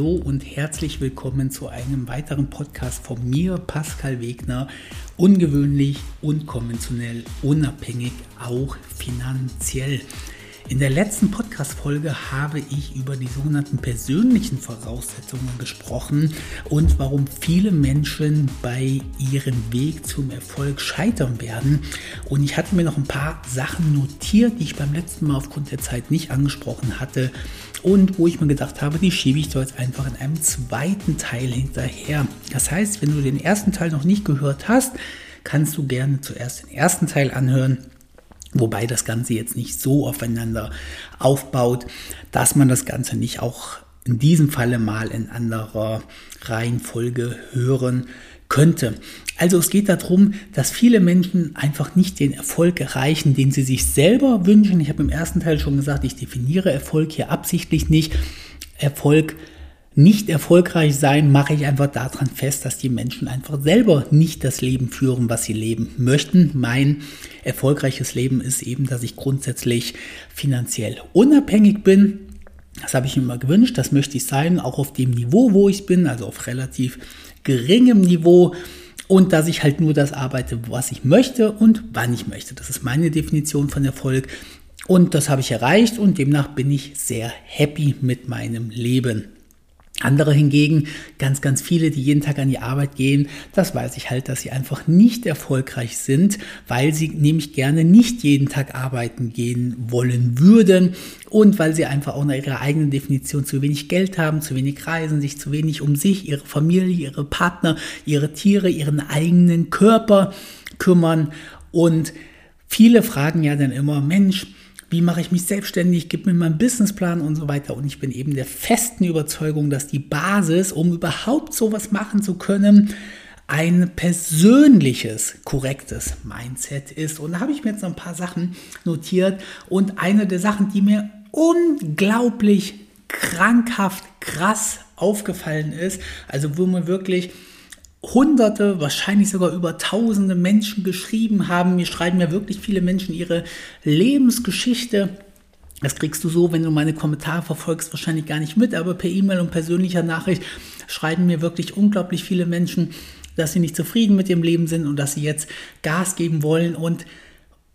Hallo und herzlich willkommen zu einem weiteren Podcast von mir, Pascal Wegner. Ungewöhnlich, unkonventionell, unabhängig, auch finanziell. In der letzten Podcast-Folge habe ich über die sogenannten persönlichen Voraussetzungen gesprochen und warum viele Menschen bei ihrem Weg zum Erfolg scheitern werden. Und ich hatte mir noch ein paar Sachen notiert, die ich beim letzten Mal aufgrund der Zeit nicht angesprochen hatte und wo ich mir gedacht habe, die schiebe ich da jetzt einfach in einem zweiten Teil hinterher. Das heißt, wenn du den ersten Teil noch nicht gehört hast, kannst du gerne zuerst den ersten Teil anhören Wobei das Ganze jetzt nicht so aufeinander aufbaut, dass man das Ganze nicht auch in diesem Falle mal in anderer Reihenfolge hören könnte. Also es geht darum, dass viele Menschen einfach nicht den Erfolg erreichen, den sie sich selber wünschen. Ich habe im ersten Teil schon gesagt, ich definiere Erfolg hier absichtlich nicht. Erfolg nicht erfolgreich sein, mache ich einfach daran fest, dass die Menschen einfach selber nicht das Leben führen, was sie leben möchten. Mein erfolgreiches Leben ist eben, dass ich grundsätzlich finanziell unabhängig bin. Das habe ich mir immer gewünscht, das möchte ich sein, auch auf dem Niveau, wo ich bin, also auf relativ geringem Niveau. Und dass ich halt nur das arbeite, was ich möchte und wann ich möchte. Das ist meine Definition von Erfolg. Und das habe ich erreicht und demnach bin ich sehr happy mit meinem Leben. Andere hingegen, ganz, ganz viele, die jeden Tag an die Arbeit gehen, das weiß ich halt, dass sie einfach nicht erfolgreich sind, weil sie nämlich gerne nicht jeden Tag arbeiten gehen wollen würden und weil sie einfach auch nach ihrer eigenen Definition zu wenig Geld haben, zu wenig reisen, sich zu wenig um sich, ihre Familie, ihre Partner, ihre Tiere, ihren eigenen Körper kümmern. Und viele fragen ja dann immer, Mensch, wie mache ich mich selbstständig, gib mir meinen Businessplan und so weiter. Und ich bin eben der festen Überzeugung, dass die Basis, um überhaupt sowas machen zu können, ein persönliches, korrektes Mindset ist. Und da habe ich mir jetzt noch ein paar Sachen notiert. Und eine der Sachen, die mir unglaublich krankhaft krass aufgefallen ist, also wo man wirklich Hunderte, wahrscheinlich sogar über Tausende Menschen geschrieben haben. Mir schreiben ja wirklich viele Menschen ihre Lebensgeschichte. Das kriegst du so, wenn du meine Kommentare verfolgst, wahrscheinlich gar nicht mit, aber per E-Mail und persönlicher Nachricht schreiben mir wirklich unglaublich viele Menschen, dass sie nicht zufrieden mit dem Leben sind und dass sie jetzt Gas geben wollen und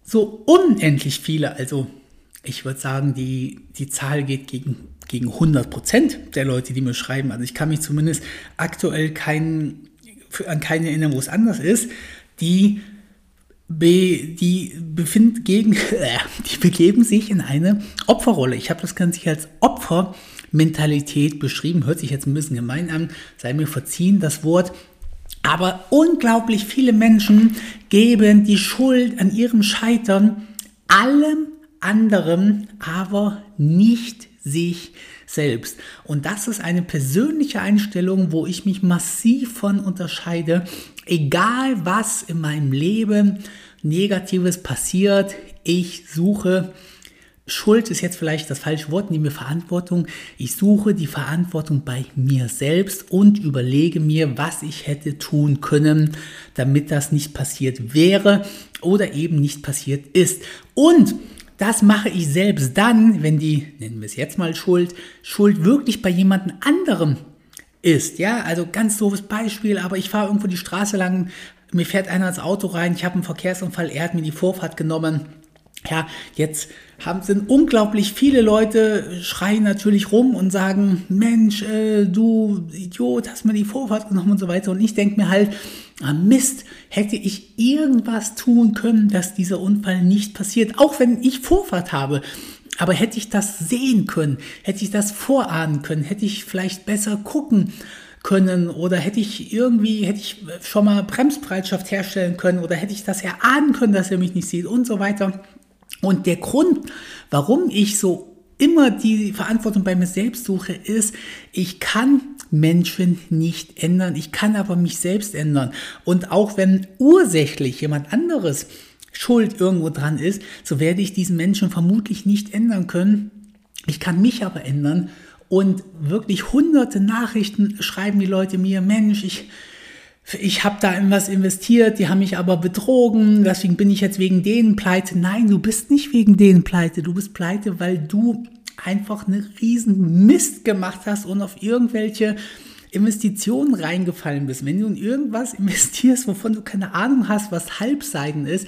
so unendlich viele, also ich würde sagen, die, die Zahl geht gegen, gegen 100 Prozent der Leute, die mir schreiben. Also ich kann mich zumindest aktuell keinen an keine erinnern, wo es anders ist, die, be, die, befind gegen, äh, die begeben sich in eine Opferrolle. Ich habe das Ganze hier als Opfermentalität beschrieben, hört sich jetzt ein bisschen gemein an, sei mir verziehen das Wort. Aber unglaublich viele Menschen geben die Schuld an ihrem Scheitern allem anderen, aber nicht sich selbst. Und das ist eine persönliche Einstellung, wo ich mich massiv von unterscheide. Egal was in meinem Leben Negatives passiert, ich suche Schuld ist jetzt vielleicht das falsche Wort, nehme Verantwortung. Ich suche die Verantwortung bei mir selbst und überlege mir, was ich hätte tun können, damit das nicht passiert wäre oder eben nicht passiert ist. Und das mache ich selbst dann, wenn die, nennen wir es jetzt mal Schuld, Schuld wirklich bei jemandem anderem ist. Ja, also ganz doofes Beispiel, aber ich fahre irgendwo die Straße lang, mir fährt einer ins Auto rein, ich habe einen Verkehrsunfall, er hat mir die Vorfahrt genommen. Ja, jetzt haben, sind unglaublich viele Leute, schreien natürlich rum und sagen, Mensch, äh, du Idiot, hast mir die Vorfahrt genommen und so weiter. Und ich denke mir halt, ah Mist, hätte ich irgendwas tun können, dass dieser Unfall nicht passiert, auch wenn ich Vorfahrt habe. Aber hätte ich das sehen können, hätte ich das vorahnen können, hätte ich vielleicht besser gucken können oder hätte ich irgendwie, hätte ich schon mal Bremsbereitschaft herstellen können oder hätte ich das erahnen können, dass er mich nicht sieht und so weiter. Und der Grund, warum ich so immer die Verantwortung bei mir selbst suche, ist, ich kann Menschen nicht ändern, ich kann aber mich selbst ändern. Und auch wenn ursächlich jemand anderes schuld irgendwo dran ist, so werde ich diesen Menschen vermutlich nicht ändern können. Ich kann mich aber ändern. Und wirklich hunderte Nachrichten schreiben die Leute mir, Mensch, ich, ich habe da in was investiert, die haben mich aber betrogen, deswegen bin ich jetzt wegen denen pleite. Nein, du bist nicht wegen denen pleite, du bist pleite, weil du einfach eine riesen Mist gemacht hast und auf irgendwelche Investitionen reingefallen bist, wenn du in irgendwas investierst, wovon du keine Ahnung hast, was Halbseiten ist,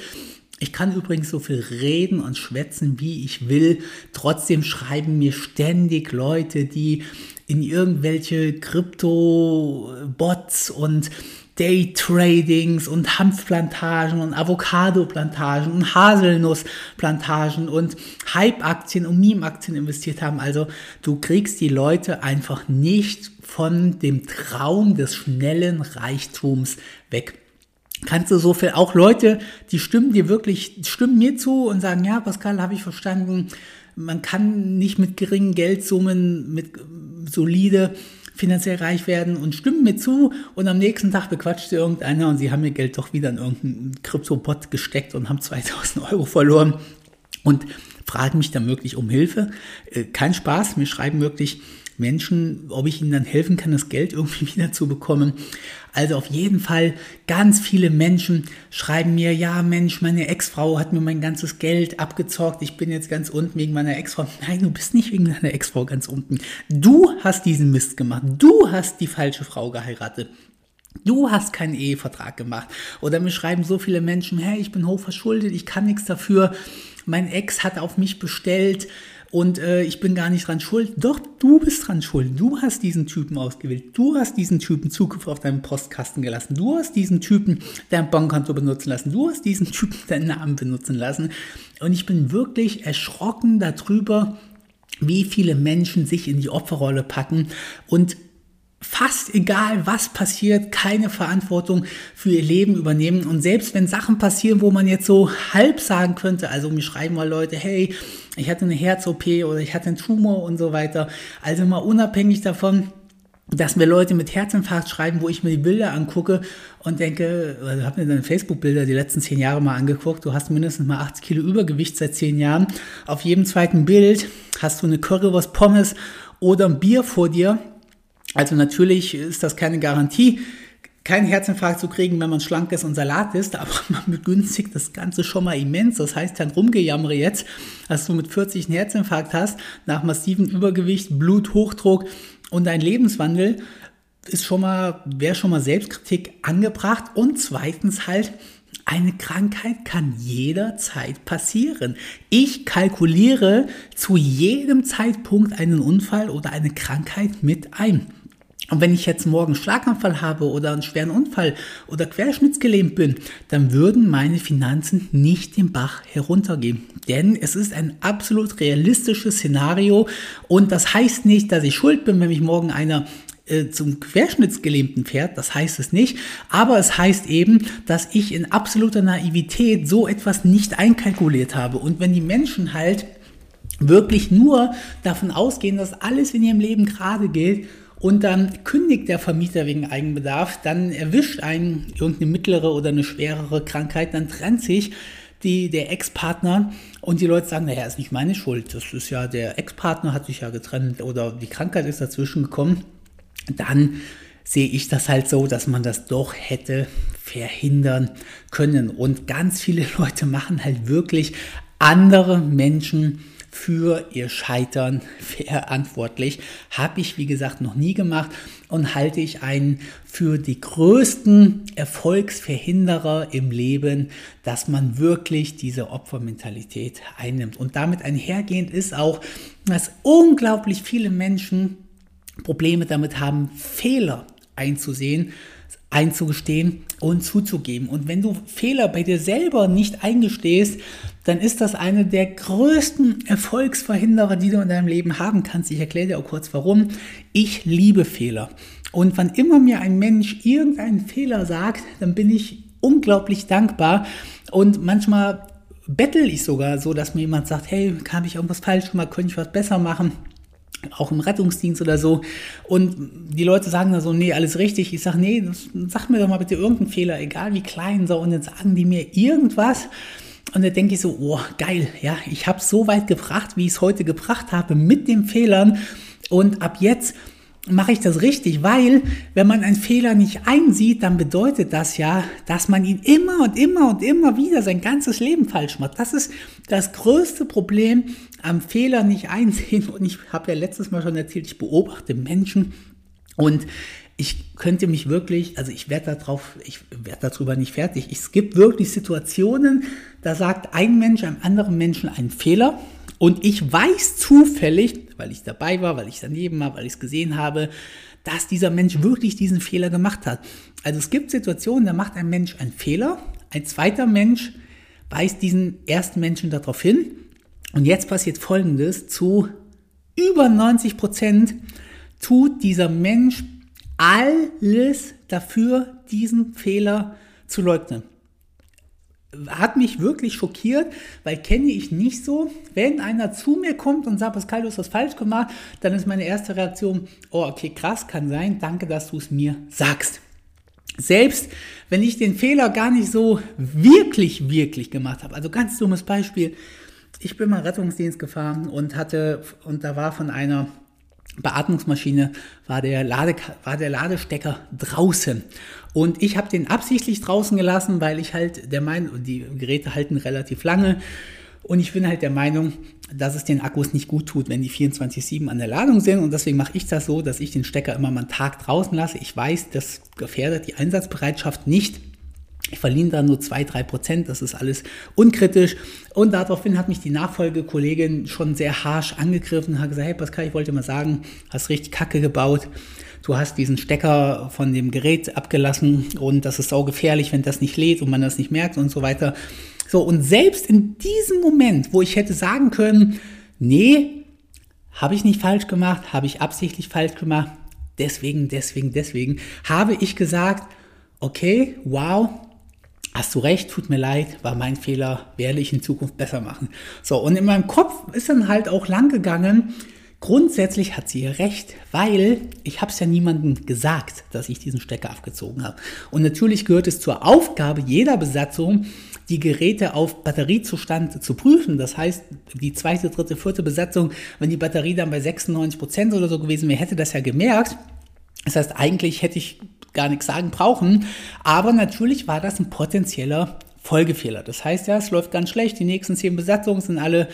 ich kann übrigens so viel reden und schwätzen, wie ich will. Trotzdem schreiben mir ständig Leute, die in irgendwelche Krypto-Bots und Daytradings und Hanfplantagen und Avocado-Plantagen und Haselnussplantagen und Hype-Aktien und Meme-Aktien investiert haben. Also du kriegst die Leute einfach nicht von dem Traum des schnellen Reichtums weg kannst du so viel, auch Leute, die stimmen dir wirklich, stimmen mir zu und sagen, ja, Pascal, habe ich verstanden, man kann nicht mit geringen Geldsummen, mit solide finanziell reich werden und stimmen mir zu und am nächsten Tag bequatscht sie irgendeiner und sie haben ihr Geld doch wieder in irgendeinen Kryptobot gesteckt und haben 2000 Euro verloren und fragen mich dann wirklich um Hilfe. Äh, kein Spaß, mir schreiben wirklich Menschen, ob ich ihnen dann helfen kann, das Geld irgendwie wieder zu bekommen. Also auf jeden Fall, ganz viele Menschen schreiben mir, ja Mensch, meine Ex-Frau hat mir mein ganzes Geld abgezockt, ich bin jetzt ganz unten wegen meiner Ex-Frau. Nein, du bist nicht wegen deiner Ex-Frau ganz unten. Du hast diesen Mist gemacht. Du hast die falsche Frau geheiratet. Du hast keinen Ehevertrag gemacht. Oder mir schreiben so viele Menschen, hey, ich bin hochverschuldet, ich kann nichts dafür. Mein Ex hat auf mich bestellt und äh, ich bin gar nicht dran schuld. Doch, du bist dran schuld. Du hast diesen Typen ausgewählt. Du hast diesen Typen Zugriff auf deinen Postkasten gelassen. Du hast diesen Typen dein Bankkonto benutzen lassen. Du hast diesen Typen deinen Namen benutzen lassen. Und ich bin wirklich erschrocken darüber, wie viele Menschen sich in die Opferrolle packen und fast egal, was passiert, keine Verantwortung für ihr Leben übernehmen. Und selbst wenn Sachen passieren, wo man jetzt so halb sagen könnte, also mir schreiben mal Leute, hey, ich hatte eine Herz-OP oder ich hatte einen Tumor und so weiter. Also mal unabhängig davon, dass mir Leute mit Herzinfarkt schreiben, wo ich mir die Bilder angucke und denke, also habe mir deine Facebook-Bilder die letzten zehn Jahre mal angeguckt, du hast mindestens mal 80 Kilo Übergewicht seit zehn Jahren. Auf jedem zweiten Bild hast du eine Currywurst Pommes oder ein Bier vor dir also natürlich ist das keine Garantie, keinen Herzinfarkt zu kriegen, wenn man schlank ist und Salat isst, aber man begünstigt das Ganze schon mal immens. Das heißt, dann rumgejammere jetzt, dass du mit 40 einen Herzinfarkt hast, nach massivem Übergewicht, Bluthochdruck und ein Lebenswandel, ist schon mal, wäre schon mal Selbstkritik angebracht. Und zweitens halt, eine Krankheit kann jederzeit passieren. Ich kalkuliere zu jedem Zeitpunkt einen Unfall oder eine Krankheit mit ein. Und wenn ich jetzt morgen Schlaganfall habe oder einen schweren Unfall oder querschnittsgelähmt bin, dann würden meine Finanzen nicht den Bach heruntergehen. Denn es ist ein absolut realistisches Szenario und das heißt nicht, dass ich schuld bin, wenn mich morgen einer äh, zum Querschnittsgelähmten fährt, das heißt es nicht, aber es heißt eben, dass ich in absoluter Naivität so etwas nicht einkalkuliert habe. Und wenn die Menschen halt wirklich nur davon ausgehen, dass alles in ihrem Leben gerade geht, und dann kündigt der Vermieter wegen Eigenbedarf, dann erwischt einen irgendeine mittlere oder eine schwerere Krankheit, dann trennt sich die, der Ex-Partner und die Leute sagen, naja, ist nicht meine Schuld, das ist ja, der Ex-Partner hat sich ja getrennt oder die Krankheit ist dazwischen gekommen, dann sehe ich das halt so, dass man das doch hätte verhindern können. Und ganz viele Leute machen halt wirklich andere Menschen für ihr Scheitern verantwortlich. Habe ich, wie gesagt, noch nie gemacht und halte ich einen für die größten Erfolgsverhinderer im Leben, dass man wirklich diese Opfermentalität einnimmt. Und damit einhergehend ist auch, dass unglaublich viele Menschen Probleme damit haben, Fehler einzusehen einzugestehen und zuzugeben. Und wenn du Fehler bei dir selber nicht eingestehst, dann ist das eine der größten Erfolgsverhinderer, die du in deinem Leben haben kannst. Ich erkläre dir auch kurz warum. Ich liebe Fehler. Und wann immer mir ein Mensch irgendeinen Fehler sagt, dann bin ich unglaublich dankbar. Und manchmal bettel ich sogar so, dass mir jemand sagt, hey, habe ich irgendwas falsch gemacht, könnte ich was besser machen? Auch im Rettungsdienst oder so. Und die Leute sagen da so, nee, alles richtig. Ich sage, nee, sag mir doch mal bitte irgendeinen Fehler, egal wie klein so. Und dann sagen die mir irgendwas. Und dann denke ich so, oh, geil, ja, ich habe so weit gebracht, wie ich es heute gebracht habe, mit den Fehlern. Und ab jetzt mache ich das richtig? Weil, wenn man einen Fehler nicht einsieht, dann bedeutet das ja, dass man ihn immer und immer und immer wieder sein ganzes Leben falsch macht. Das ist das größte Problem am Fehler nicht einsehen. Und ich habe ja letztes Mal schon erzählt, ich beobachte Menschen und ich könnte mich wirklich, also ich werde darauf, ich werde darüber nicht fertig. Es gibt wirklich Situationen, da sagt ein Mensch einem anderen Menschen einen Fehler und ich weiß zufällig, weil ich dabei war, weil ich daneben war, weil ich es gesehen habe, dass dieser Mensch wirklich diesen Fehler gemacht hat. Also es gibt Situationen, da macht ein Mensch einen Fehler, ein zweiter Mensch weist diesen ersten Menschen darauf hin. Und jetzt passiert Folgendes, zu über 90 Prozent tut dieser Mensch alles dafür, diesen Fehler zu leugnen hat mich wirklich schockiert, weil kenne ich nicht so. Wenn einer zu mir kommt und sagt, Pascal, du hast was falsch gemacht, dann ist meine erste Reaktion, oh, okay, krass, kann sein, danke, dass du es mir sagst. Selbst wenn ich den Fehler gar nicht so wirklich, wirklich gemacht habe. Also ganz dummes Beispiel. Ich bin mal Rettungsdienst gefahren und hatte, und da war von einer Beatmungsmaschine war der, Lade, war der Ladestecker draußen. Und ich habe den absichtlich draußen gelassen, weil ich halt der Meinung, die Geräte halten relativ lange. Und ich bin halt der Meinung, dass es den Akkus nicht gut tut, wenn die 24-7 an der Ladung sind. Und deswegen mache ich das so, dass ich den Stecker immer mal einen Tag draußen lasse. Ich weiß, das gefährdet die Einsatzbereitschaft nicht. Ich verliere da nur 2-3 Prozent, das ist alles unkritisch. Und daraufhin hat mich die Nachfolgekollegin schon sehr harsh angegriffen und hat gesagt, hey Pascal, ich wollte mal sagen, hast richtig Kacke gebaut. Du hast diesen Stecker von dem Gerät abgelassen und das ist sau gefährlich, wenn das nicht lädt und man das nicht merkt und so weiter. So, und selbst in diesem Moment, wo ich hätte sagen können, nee, habe ich nicht falsch gemacht, habe ich absichtlich falsch gemacht, deswegen, deswegen, deswegen, habe ich gesagt, okay, wow, hast du recht, tut mir leid, war mein Fehler, werde ich in Zukunft besser machen. So, und in meinem Kopf ist dann halt auch lang gegangen, Grundsätzlich hat sie recht, weil ich habe es ja niemandem gesagt, dass ich diesen Stecker abgezogen habe. Und natürlich gehört es zur Aufgabe jeder Besatzung, die Geräte auf Batteriezustand zu prüfen. Das heißt, die zweite, dritte, vierte Besatzung, wenn die Batterie dann bei 96 Prozent oder so gewesen wäre, hätte das ja gemerkt. Das heißt, eigentlich hätte ich gar nichts sagen brauchen. Aber natürlich war das ein potenzieller Folgefehler. Das heißt ja, es läuft ganz schlecht. Die nächsten zehn Besatzungen sind alle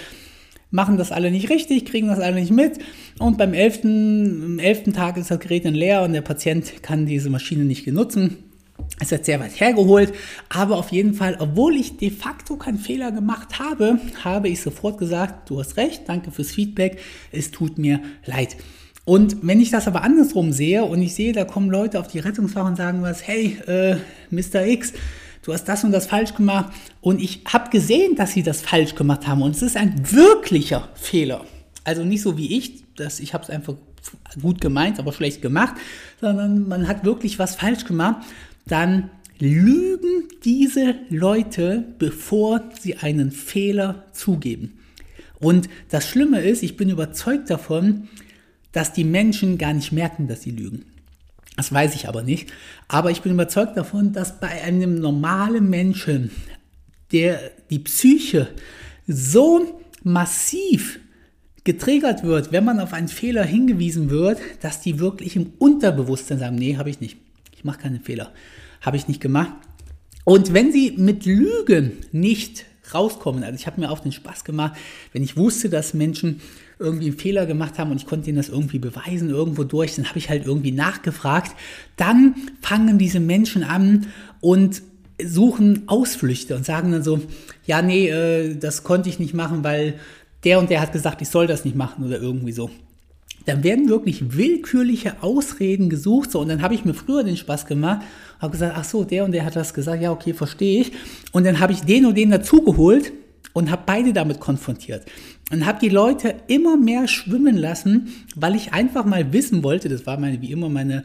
machen das alle nicht richtig, kriegen das alle nicht mit und beim elften, elften Tag ist das Gerät dann leer und der Patient kann diese Maschine nicht genutzen. Es wird sehr weit hergeholt, aber auf jeden Fall, obwohl ich de facto keinen Fehler gemacht habe, habe ich sofort gesagt, du hast recht, danke fürs Feedback, es tut mir leid. Und wenn ich das aber andersrum sehe und ich sehe, da kommen Leute auf die Rettungswache und sagen was, hey, äh, Mr. X, du hast das und das falsch gemacht und ich habe gesehen, dass sie das falsch gemacht haben und es ist ein wirklicher Fehler. Also nicht so wie ich, dass ich habe es einfach gut gemeint, aber schlecht gemacht, sondern man hat wirklich was falsch gemacht, dann lügen diese Leute, bevor sie einen Fehler zugeben. Und das Schlimme ist, ich bin überzeugt davon, dass die Menschen gar nicht merken, dass sie lügen. Das weiß ich aber nicht. Aber ich bin überzeugt davon, dass bei einem normalen Menschen der die Psyche so massiv getriggert wird, wenn man auf einen Fehler hingewiesen wird, dass die wirklich im Unterbewusstsein sagen, nee, habe ich nicht. Ich mache keine Fehler. Habe ich nicht gemacht. Und wenn sie mit Lügen nicht rauskommen, also ich habe mir auch den Spaß gemacht, wenn ich wusste, dass Menschen irgendwie einen Fehler gemacht haben und ich konnte ihnen das irgendwie beweisen, irgendwo durch, dann habe ich halt irgendwie nachgefragt. Dann fangen diese Menschen an und suchen Ausflüchte und sagen dann so, ja, nee, äh, das konnte ich nicht machen, weil der und der hat gesagt, ich soll das nicht machen oder irgendwie so. Dann werden wirklich willkürliche Ausreden gesucht. So, und dann habe ich mir früher den Spaß gemacht, habe gesagt, ach so, der und der hat das gesagt, ja, okay, verstehe ich. Und dann habe ich den und den dazugeholt und habe beide damit konfrontiert und habe die Leute immer mehr schwimmen lassen, weil ich einfach mal wissen wollte, das war meine wie immer meine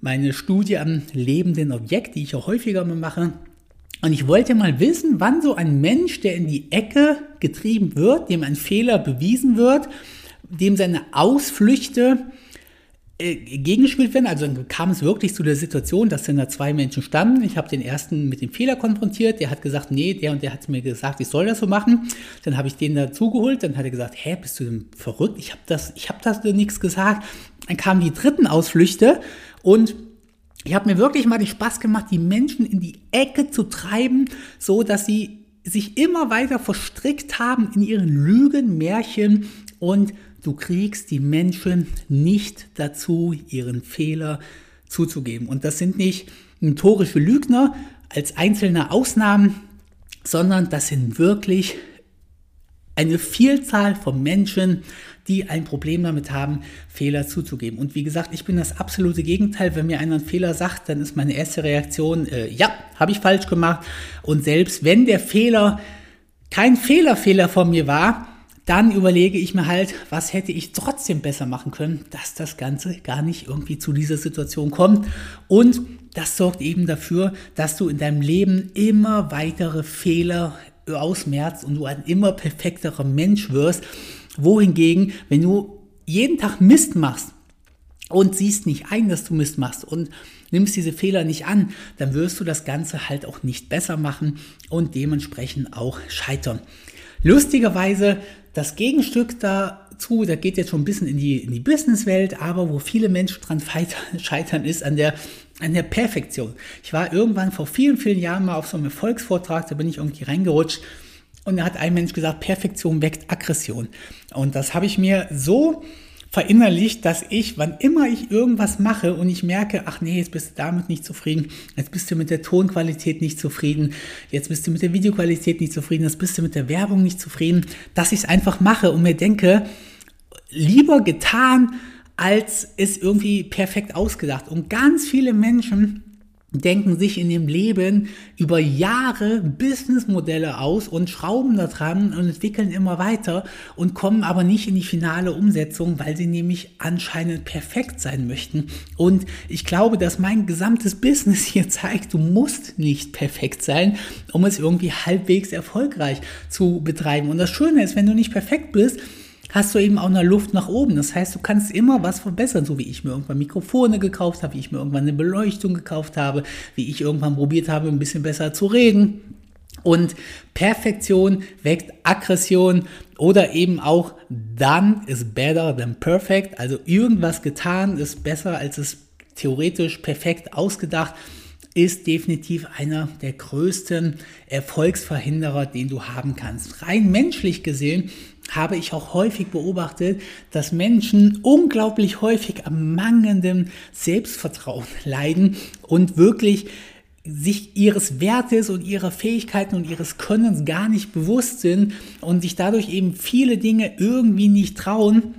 meine Studie am lebenden Objekt, die ich auch häufiger mal mache. Und ich wollte mal wissen, wann so ein Mensch, der in die Ecke getrieben wird, dem ein Fehler bewiesen wird, dem seine Ausflüchte gegengespielt werden. Also kam es wirklich zu der Situation, dass dann da zwei Menschen standen. Ich habe den ersten mit dem Fehler konfrontiert. Der hat gesagt, nee, der und der hat mir gesagt, ich soll das so machen. Dann habe ich den dazugeholt. Dann hat er gesagt, hä, bist du denn verrückt? Ich habe das, ich habe das nichts gesagt. Dann kamen die dritten Ausflüchte und ich habe mir wirklich mal den Spaß gemacht, die Menschen in die Ecke zu treiben, so dass sie sich immer weiter verstrickt haben in ihren Lügen, Märchen und Du kriegst die Menschen nicht dazu, ihren Fehler zuzugeben. Und das sind nicht notorische Lügner als einzelne Ausnahmen, sondern das sind wirklich eine Vielzahl von Menschen, die ein Problem damit haben, Fehler zuzugeben. Und wie gesagt, ich bin das absolute Gegenteil. Wenn mir einer einen Fehler sagt, dann ist meine erste Reaktion, äh, ja, habe ich falsch gemacht. Und selbst wenn der Fehler kein Fehlerfehler von mir war, dann überlege ich mir halt, was hätte ich trotzdem besser machen können, dass das Ganze gar nicht irgendwie zu dieser Situation kommt. Und das sorgt eben dafür, dass du in deinem Leben immer weitere Fehler ausmerzt und du ein immer perfekterer Mensch wirst. Wohingegen, wenn du jeden Tag Mist machst und siehst nicht ein, dass du Mist machst und nimmst diese Fehler nicht an, dann wirst du das Ganze halt auch nicht besser machen und dementsprechend auch scheitern. Lustigerweise das Gegenstück dazu, da geht jetzt schon ein bisschen in die, in die Businesswelt, aber wo viele Menschen dran scheitern, ist an der, an der Perfektion. Ich war irgendwann vor vielen, vielen Jahren mal auf so einem Erfolgsvortrag, da bin ich irgendwie reingerutscht und da hat ein Mensch gesagt, Perfektion weckt Aggression. Und das habe ich mir so verinnerlicht, dass ich, wann immer ich irgendwas mache und ich merke, ach nee, jetzt bist du damit nicht zufrieden, jetzt bist du mit der Tonqualität nicht zufrieden, jetzt bist du mit der Videoqualität nicht zufrieden, jetzt bist du mit der Werbung nicht zufrieden, dass ich es einfach mache und mir denke, lieber getan, als es irgendwie perfekt ausgedacht. Und ganz viele Menschen denken sich in dem Leben über Jahre Businessmodelle aus und schrauben da dran und entwickeln immer weiter und kommen aber nicht in die finale Umsetzung, weil sie nämlich anscheinend perfekt sein möchten. Und ich glaube, dass mein gesamtes Business hier zeigt, du musst nicht perfekt sein, um es irgendwie halbwegs erfolgreich zu betreiben. Und das Schöne ist, wenn du nicht perfekt bist, hast du eben auch eine Luft nach oben. Das heißt, du kannst immer was verbessern, so wie ich mir irgendwann Mikrofone gekauft habe, wie ich mir irgendwann eine Beleuchtung gekauft habe, wie ich irgendwann probiert habe, ein bisschen besser zu reden. Und Perfektion weckt Aggression oder eben auch done is better than perfect. Also irgendwas getan ist besser als es theoretisch perfekt ausgedacht ist definitiv einer der größten Erfolgsverhinderer, den du haben kannst. Rein menschlich gesehen habe ich auch häufig beobachtet, dass Menschen unglaublich häufig am mangelnden Selbstvertrauen leiden und wirklich sich ihres Wertes und ihrer Fähigkeiten und ihres Könnens gar nicht bewusst sind und sich dadurch eben viele Dinge irgendwie nicht trauen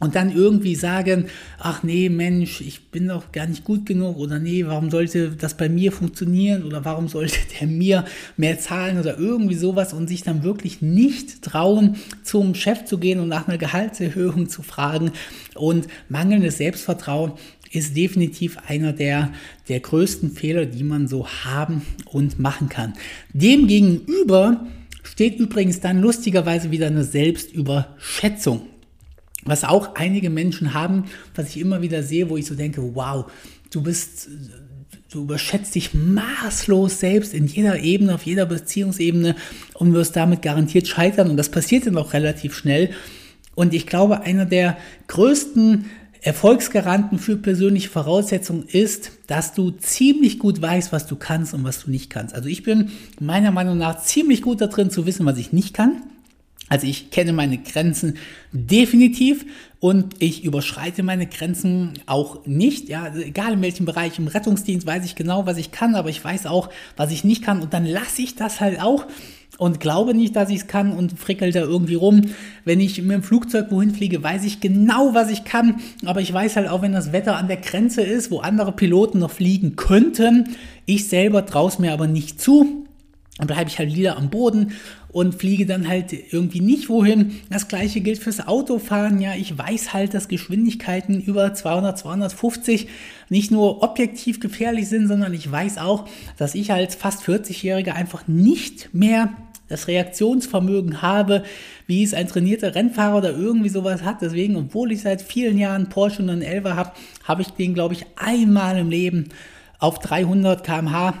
und dann irgendwie sagen, ach nee, Mensch, ich bin doch gar nicht gut genug oder nee, warum sollte das bei mir funktionieren oder warum sollte der mir mehr zahlen oder irgendwie sowas und sich dann wirklich nicht trauen, zum Chef zu gehen und nach einer Gehaltserhöhung zu fragen und mangelndes Selbstvertrauen ist definitiv einer der, der größten Fehler, die man so haben und machen kann. Demgegenüber steht übrigens dann lustigerweise wieder eine Selbstüberschätzung was auch einige Menschen haben, was ich immer wieder sehe, wo ich so denke, wow, du bist, du überschätzt dich maßlos selbst in jeder Ebene, auf jeder Beziehungsebene und wirst damit garantiert scheitern. Und das passiert dann auch relativ schnell. Und ich glaube, einer der größten Erfolgsgaranten für persönliche Voraussetzungen ist, dass du ziemlich gut weißt, was du kannst und was du nicht kannst. Also ich bin meiner Meinung nach ziemlich gut darin zu wissen, was ich nicht kann. Also ich kenne meine Grenzen definitiv und ich überschreite meine Grenzen auch nicht. Ja, also egal in welchem Bereich, im Rettungsdienst weiß ich genau, was ich kann, aber ich weiß auch, was ich nicht kann und dann lasse ich das halt auch und glaube nicht, dass ich es kann und frickel da irgendwie rum. Wenn ich mit dem Flugzeug wohin fliege, weiß ich genau, was ich kann, aber ich weiß halt auch, wenn das Wetter an der Grenze ist, wo andere Piloten noch fliegen könnten, ich selber traue es mir aber nicht zu. Dann bleibe ich halt wieder am Boden und fliege dann halt irgendwie nicht wohin. Das gleiche gilt fürs Autofahren. Ja, ich weiß halt, dass Geschwindigkeiten über 200, 250 nicht nur objektiv gefährlich sind, sondern ich weiß auch, dass ich als fast 40-Jähriger einfach nicht mehr das Reaktionsvermögen habe, wie es ein trainierter Rennfahrer oder irgendwie sowas hat. Deswegen, obwohl ich seit vielen Jahren Porsche 911 habe, habe ich den, glaube ich, einmal im Leben auf 300 km/h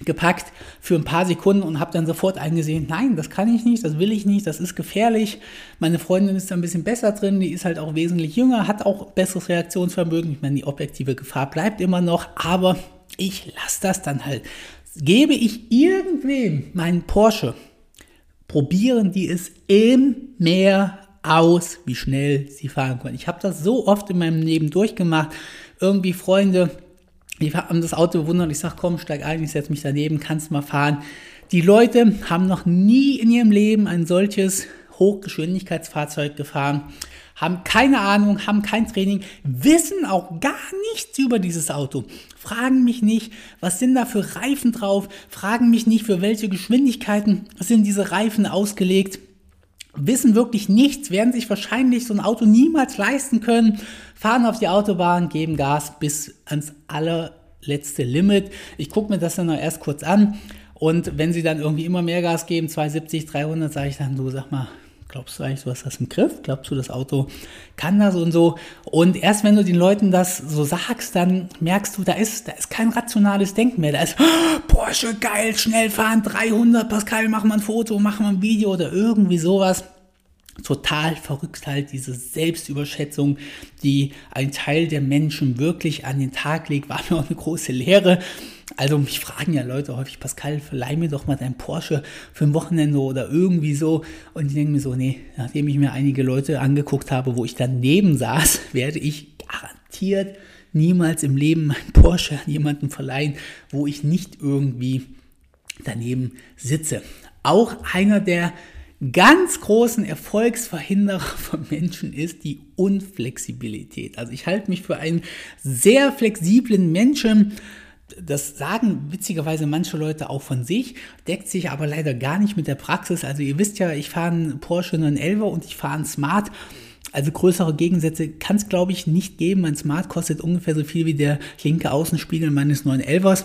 gepackt für ein paar Sekunden und habe dann sofort eingesehen, nein, das kann ich nicht, das will ich nicht, das ist gefährlich. Meine Freundin ist da ein bisschen besser drin, die ist halt auch wesentlich jünger, hat auch besseres Reaktionsvermögen. Ich meine, die objektive Gefahr bleibt immer noch, aber ich lasse das dann halt. Gebe ich irgendwem meinen Porsche, probieren die es im Meer aus, wie schnell sie fahren können. Ich habe das so oft in meinem Leben durchgemacht. Irgendwie Freunde, die haben das Auto bewundert. Ich sage, komm, steig ein, ich setze mich daneben, kannst mal fahren. Die Leute haben noch nie in ihrem Leben ein solches Hochgeschwindigkeitsfahrzeug gefahren, haben keine Ahnung, haben kein Training, wissen auch gar nichts über dieses Auto, fragen mich nicht, was sind da für Reifen drauf, fragen mich nicht, für welche Geschwindigkeiten sind diese Reifen ausgelegt wissen wirklich nichts, werden sich wahrscheinlich so ein Auto niemals leisten können, fahren auf die Autobahn, geben Gas bis ans allerletzte Limit. Ich gucke mir das dann noch erst kurz an und wenn sie dann irgendwie immer mehr Gas geben, 270, 300, sage ich dann, du sag mal, glaubst du eigentlich, du hast das im Griff? Glaubst du, das Auto kann das und so? Und erst wenn du den Leuten das so sagst, dann merkst du, da ist, da ist kein rationales Denken mehr. Da ist, Porsche, geil, schnell fahren, 300, Pascal, mach mal ein Foto, mach mal ein Video oder irgendwie sowas total verrückt halt diese Selbstüberschätzung, die ein Teil der Menschen wirklich an den Tag legt, war mir auch eine große Lehre. Also mich fragen ja Leute häufig, Pascal, verleih mir doch mal dein Porsche für ein Wochenende oder irgendwie so. Und ich denke mir so, nee, nachdem ich mir einige Leute angeguckt habe, wo ich daneben saß, werde ich garantiert niemals im Leben mein Porsche an jemanden verleihen, wo ich nicht irgendwie daneben sitze. Auch einer der ganz großen Erfolgsverhinderer von Menschen ist die Unflexibilität. Also ich halte mich für einen sehr flexiblen Menschen. Das sagen witzigerweise manche Leute auch von sich, deckt sich aber leider gar nicht mit der Praxis. Also ihr wisst ja, ich fahre einen Porsche 911 und ich fahre einen Smart. Also größere Gegensätze kann es, glaube ich, nicht geben. Mein Smart kostet ungefähr so viel wie der linke Außenspiegel meines 911ers.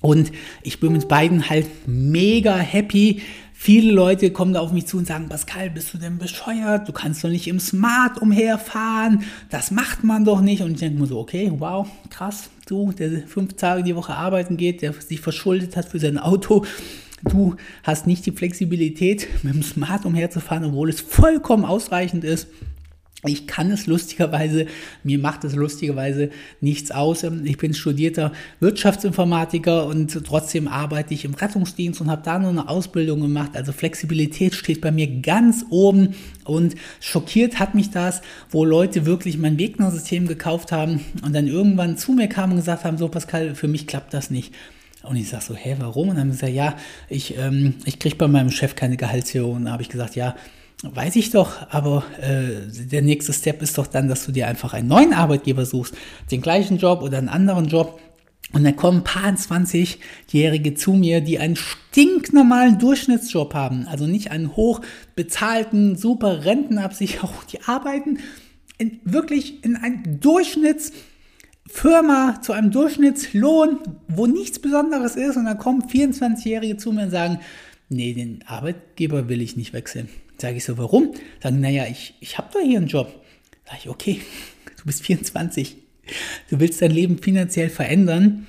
Und ich bin mit beiden halt mega happy. Viele Leute kommen da auf mich zu und sagen, Pascal, bist du denn bescheuert? Du kannst doch nicht im Smart umherfahren. Das macht man doch nicht. Und ich denke mir so, okay, wow, krass. Du, der fünf Tage die Woche arbeiten geht, der sich verschuldet hat für sein Auto. Du hast nicht die Flexibilität, mit dem Smart umherzufahren, obwohl es vollkommen ausreichend ist. Ich kann es lustigerweise, mir macht es lustigerweise nichts aus. Ich bin studierter Wirtschaftsinformatiker und trotzdem arbeite ich im Rettungsdienst und habe da nur eine Ausbildung gemacht. Also Flexibilität steht bei mir ganz oben und schockiert hat mich das, wo Leute wirklich mein Wegner-System gekauft haben und dann irgendwann zu mir kamen und gesagt haben, so Pascal, für mich klappt das nicht. Und ich sage so, hä, warum? Und dann haben sie gesagt, ja, ich, ähm, ich kriege bei meinem Chef keine Gehaltserhöhung. Und da habe ich gesagt, ja, Weiß ich doch, aber äh, der nächste Step ist doch dann, dass du dir einfach einen neuen Arbeitgeber suchst, den gleichen Job oder einen anderen Job. Und dann kommen ein paar 20-Jährige zu mir, die einen stinknormalen Durchschnittsjob haben. Also nicht einen hochbezahlten, super Rentenabsicherung. Die arbeiten in, wirklich in einem Durchschnittsfirma zu einem Durchschnittslohn, wo nichts Besonderes ist. Und dann kommen 24-Jährige zu mir und sagen, nee, den Arbeitgeber will ich nicht wechseln. Sage ich so, warum? Sagen, naja, ich, ich habe doch hier einen Job. Sage ich, okay, du bist 24. Du willst dein Leben finanziell verändern.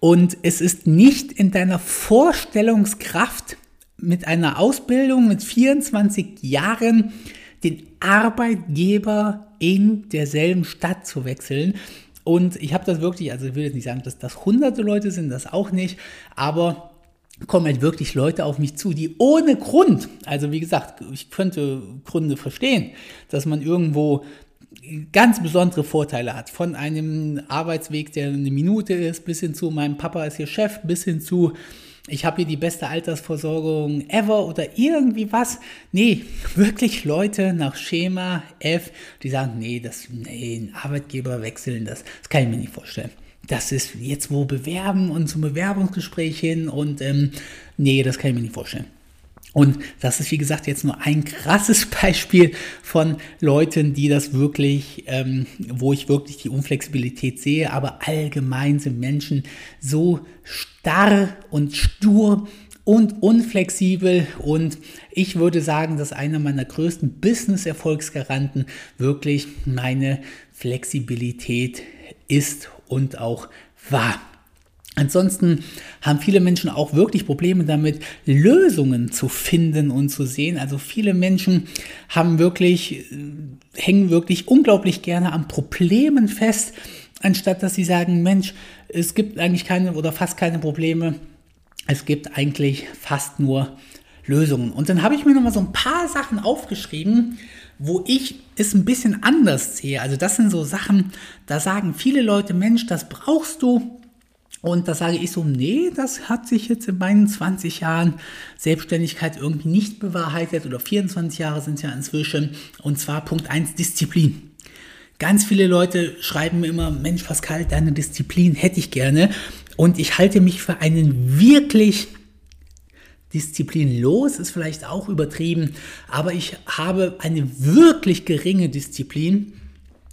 Und es ist nicht in deiner Vorstellungskraft, mit einer Ausbildung mit 24 Jahren den Arbeitgeber in derselben Stadt zu wechseln. Und ich habe das wirklich, also ich will jetzt nicht sagen, dass das hunderte Leute sind, das auch nicht, aber kommen halt wirklich Leute auf mich zu, die ohne Grund, also wie gesagt, ich könnte Gründe verstehen, dass man irgendwo ganz besondere Vorteile hat. Von einem Arbeitsweg, der eine Minute ist, bis hin zu meinem Papa ist hier Chef, bis hin zu ich habe hier die beste Altersversorgung ever oder irgendwie was. Nee, wirklich Leute nach Schema F, die sagen, nee, das, nee, ein Arbeitgeber wechseln, das, das kann ich mir nicht vorstellen das ist jetzt wo bewerben und zum Bewerbungsgespräch hin und ähm, nee, das kann ich mir nicht vorstellen. Und das ist, wie gesagt, jetzt nur ein krasses Beispiel von Leuten, die das wirklich, ähm, wo ich wirklich die Unflexibilität sehe. Aber allgemein sind Menschen so starr und stur und unflexibel und ich würde sagen, dass einer meiner größten Business-Erfolgsgaranten wirklich meine Flexibilität ist und auch war. Ansonsten haben viele Menschen auch wirklich Probleme damit, Lösungen zu finden und zu sehen. Also viele Menschen haben wirklich, äh, hängen wirklich unglaublich gerne an Problemen fest, anstatt dass sie sagen, Mensch, es gibt eigentlich keine oder fast keine Probleme. Es gibt eigentlich fast nur Lösungen. Und dann habe ich mir noch mal so ein paar Sachen aufgeschrieben, wo ich es ein bisschen anders sehe. Also das sind so Sachen, da sagen viele Leute, Mensch, das brauchst du, und da sage ich so, nee, das hat sich jetzt in meinen 20 Jahren Selbstständigkeit irgendwie nicht bewahrheitet oder 24 Jahre sind es ja inzwischen. Und zwar Punkt 1, Disziplin. Ganz viele Leute schreiben mir immer, Mensch, Pascal, deine Disziplin hätte ich gerne. Und ich halte mich für einen wirklich disziplinlos, ist vielleicht auch übertrieben, aber ich habe eine wirklich geringe Disziplin,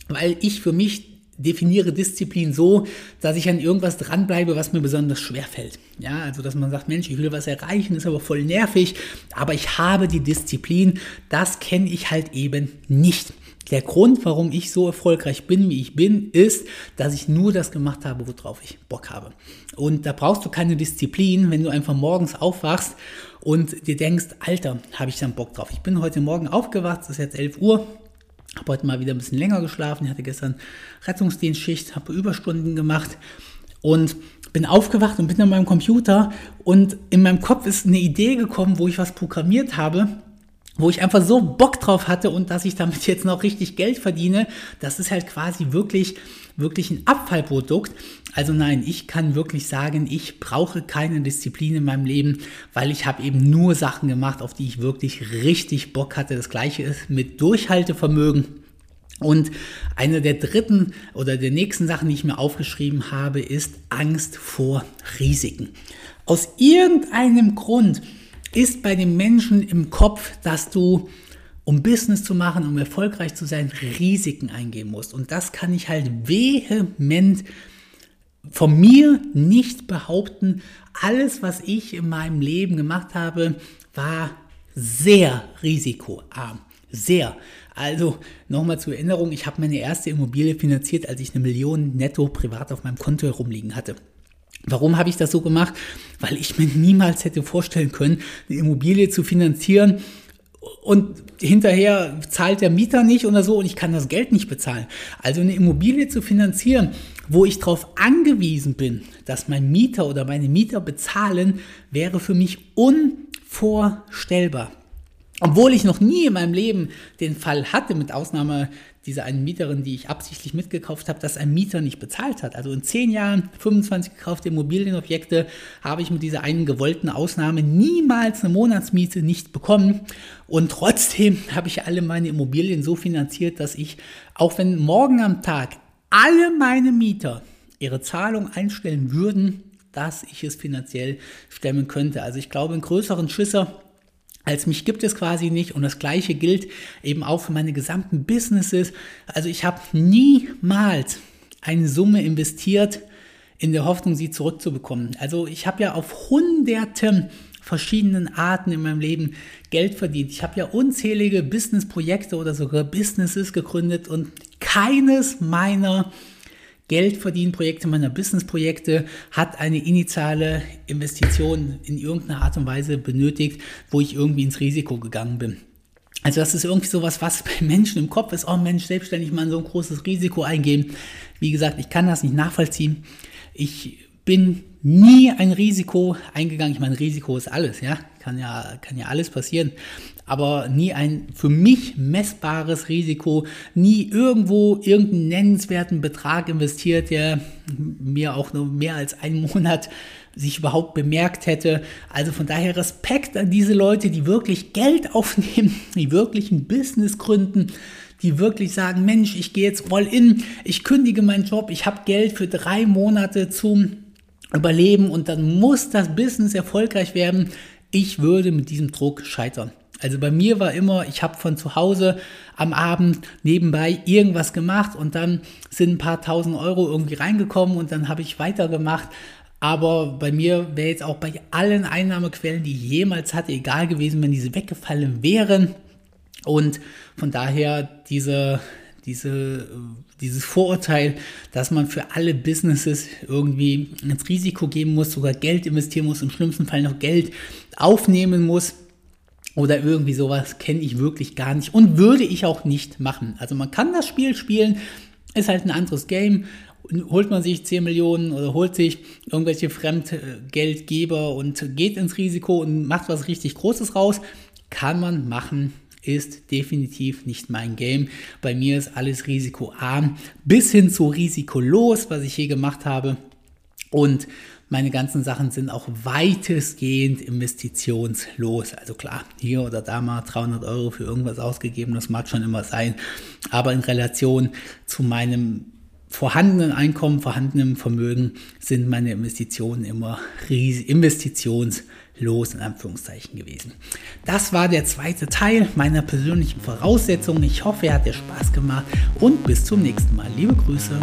weil ich für mich definiere Disziplin so, dass ich an irgendwas dranbleibe, was mir besonders schwer fällt. Ja, also dass man sagt, Mensch, ich will was erreichen, ist aber voll nervig, aber ich habe die Disziplin, das kenne ich halt eben nicht. Der Grund, warum ich so erfolgreich bin, wie ich bin, ist, dass ich nur das gemacht habe, worauf ich Bock habe. Und da brauchst du keine Disziplin, wenn du einfach morgens aufwachst und dir denkst, Alter, habe ich dann Bock drauf. Ich bin heute Morgen aufgewacht, es ist jetzt 11 Uhr, habe heute mal wieder ein bisschen länger geschlafen. Ich hatte gestern Rettungsdienstschicht, habe Überstunden gemacht und bin aufgewacht und bin an meinem Computer und in meinem Kopf ist eine Idee gekommen, wo ich was programmiert habe, wo ich einfach so Bock drauf hatte und dass ich damit jetzt noch richtig Geld verdiene. Das ist halt quasi wirklich wirklich ein Abfallprodukt. Also nein, ich kann wirklich sagen, ich brauche keine Disziplin in meinem Leben, weil ich habe eben nur Sachen gemacht, auf die ich wirklich richtig Bock hatte. Das gleiche ist mit Durchhaltevermögen. Und eine der dritten oder der nächsten Sachen, die ich mir aufgeschrieben habe, ist Angst vor Risiken. Aus irgendeinem Grund ist bei den Menschen im Kopf, dass du um Business zu machen, um erfolgreich zu sein, Risiken eingehen musst. Und das kann ich halt vehement von mir nicht behaupten. Alles, was ich in meinem Leben gemacht habe, war sehr risikoarm. Sehr. Also nochmal zur Erinnerung, ich habe meine erste Immobilie finanziert, als ich eine Million netto privat auf meinem Konto herumliegen hatte. Warum habe ich das so gemacht? Weil ich mir niemals hätte vorstellen können, eine Immobilie zu finanzieren, und hinterher zahlt der Mieter nicht oder so und ich kann das Geld nicht bezahlen. Also eine Immobilie zu finanzieren, wo ich darauf angewiesen bin, dass mein Mieter oder meine Mieter bezahlen, wäre für mich unvorstellbar. Obwohl ich noch nie in meinem Leben den Fall hatte, mit Ausnahme dieser einen Mieterin, die ich absichtlich mitgekauft habe, dass ein Mieter nicht bezahlt hat. Also in zehn Jahren 25 gekaufte Immobilienobjekte habe ich mit dieser einen gewollten Ausnahme niemals eine Monatsmiete nicht bekommen. Und trotzdem habe ich alle meine Immobilien so finanziert, dass ich, auch wenn morgen am Tag alle meine Mieter ihre Zahlung einstellen würden, dass ich es finanziell stemmen könnte. Also ich glaube, einen größeren Schisser als mich gibt es quasi nicht und das gleiche gilt eben auch für meine gesamten Businesses. Also ich habe niemals eine Summe investiert in der Hoffnung, sie zurückzubekommen. Also ich habe ja auf hunderten verschiedenen Arten in meinem Leben Geld verdient. Ich habe ja unzählige Businessprojekte oder sogar Businesses gegründet und keines meiner Geldverdienprojekte, meiner Businessprojekte hat eine initiale Investition in irgendeiner Art und Weise benötigt, wo ich irgendwie ins Risiko gegangen bin. Also das ist irgendwie sowas, was bei Menschen im Kopf ist, oh Mensch, selbstständig mal so ein großes Risiko eingehen. Wie gesagt, ich kann das nicht nachvollziehen. Ich bin nie ein Risiko eingegangen. Ich meine, Risiko ist alles, ja. Kann ja, kann ja alles passieren aber nie ein für mich messbares Risiko, nie irgendwo irgendeinen nennenswerten Betrag investiert, der mir auch nur mehr als einen Monat sich überhaupt bemerkt hätte. Also von daher Respekt an diese Leute, die wirklich Geld aufnehmen, die wirklich ein Business gründen, die wirklich sagen, Mensch, ich gehe jetzt all in, ich kündige meinen Job, ich habe Geld für drei Monate zum Überleben und dann muss das Business erfolgreich werden. Ich würde mit diesem Druck scheitern. Also bei mir war immer, ich habe von zu Hause am Abend nebenbei irgendwas gemacht und dann sind ein paar tausend Euro irgendwie reingekommen und dann habe ich weitergemacht. Aber bei mir wäre jetzt auch bei allen Einnahmequellen, die ich jemals hatte, egal gewesen, wenn diese weggefallen wären. Und von daher diese, diese, dieses Vorurteil, dass man für alle Businesses irgendwie ins Risiko geben muss, sogar Geld investieren muss, im schlimmsten Fall noch Geld aufnehmen muss oder irgendwie sowas, kenne ich wirklich gar nicht und würde ich auch nicht machen. Also man kann das Spiel spielen, ist halt ein anderes Game holt man sich 10 Millionen oder holt sich irgendwelche Fremdgeldgeber und geht ins Risiko und macht was richtig Großes raus, kann man machen, ist definitiv nicht mein Game. Bei mir ist alles risikoarm bis hin zu risikolos, was ich hier gemacht habe. Und meine ganzen Sachen sind auch weitestgehend investitionslos. Also klar, hier oder da mal 300 Euro für irgendwas ausgegeben, das mag schon immer sein. Aber in Relation zu meinem vorhandenen Einkommen, vorhandenem Vermögen sind meine Investitionen immer investitionslos in Anführungszeichen gewesen. Das war der zweite Teil meiner persönlichen Voraussetzungen. Ich hoffe, er hat dir Spaß gemacht und bis zum nächsten Mal. Liebe Grüße.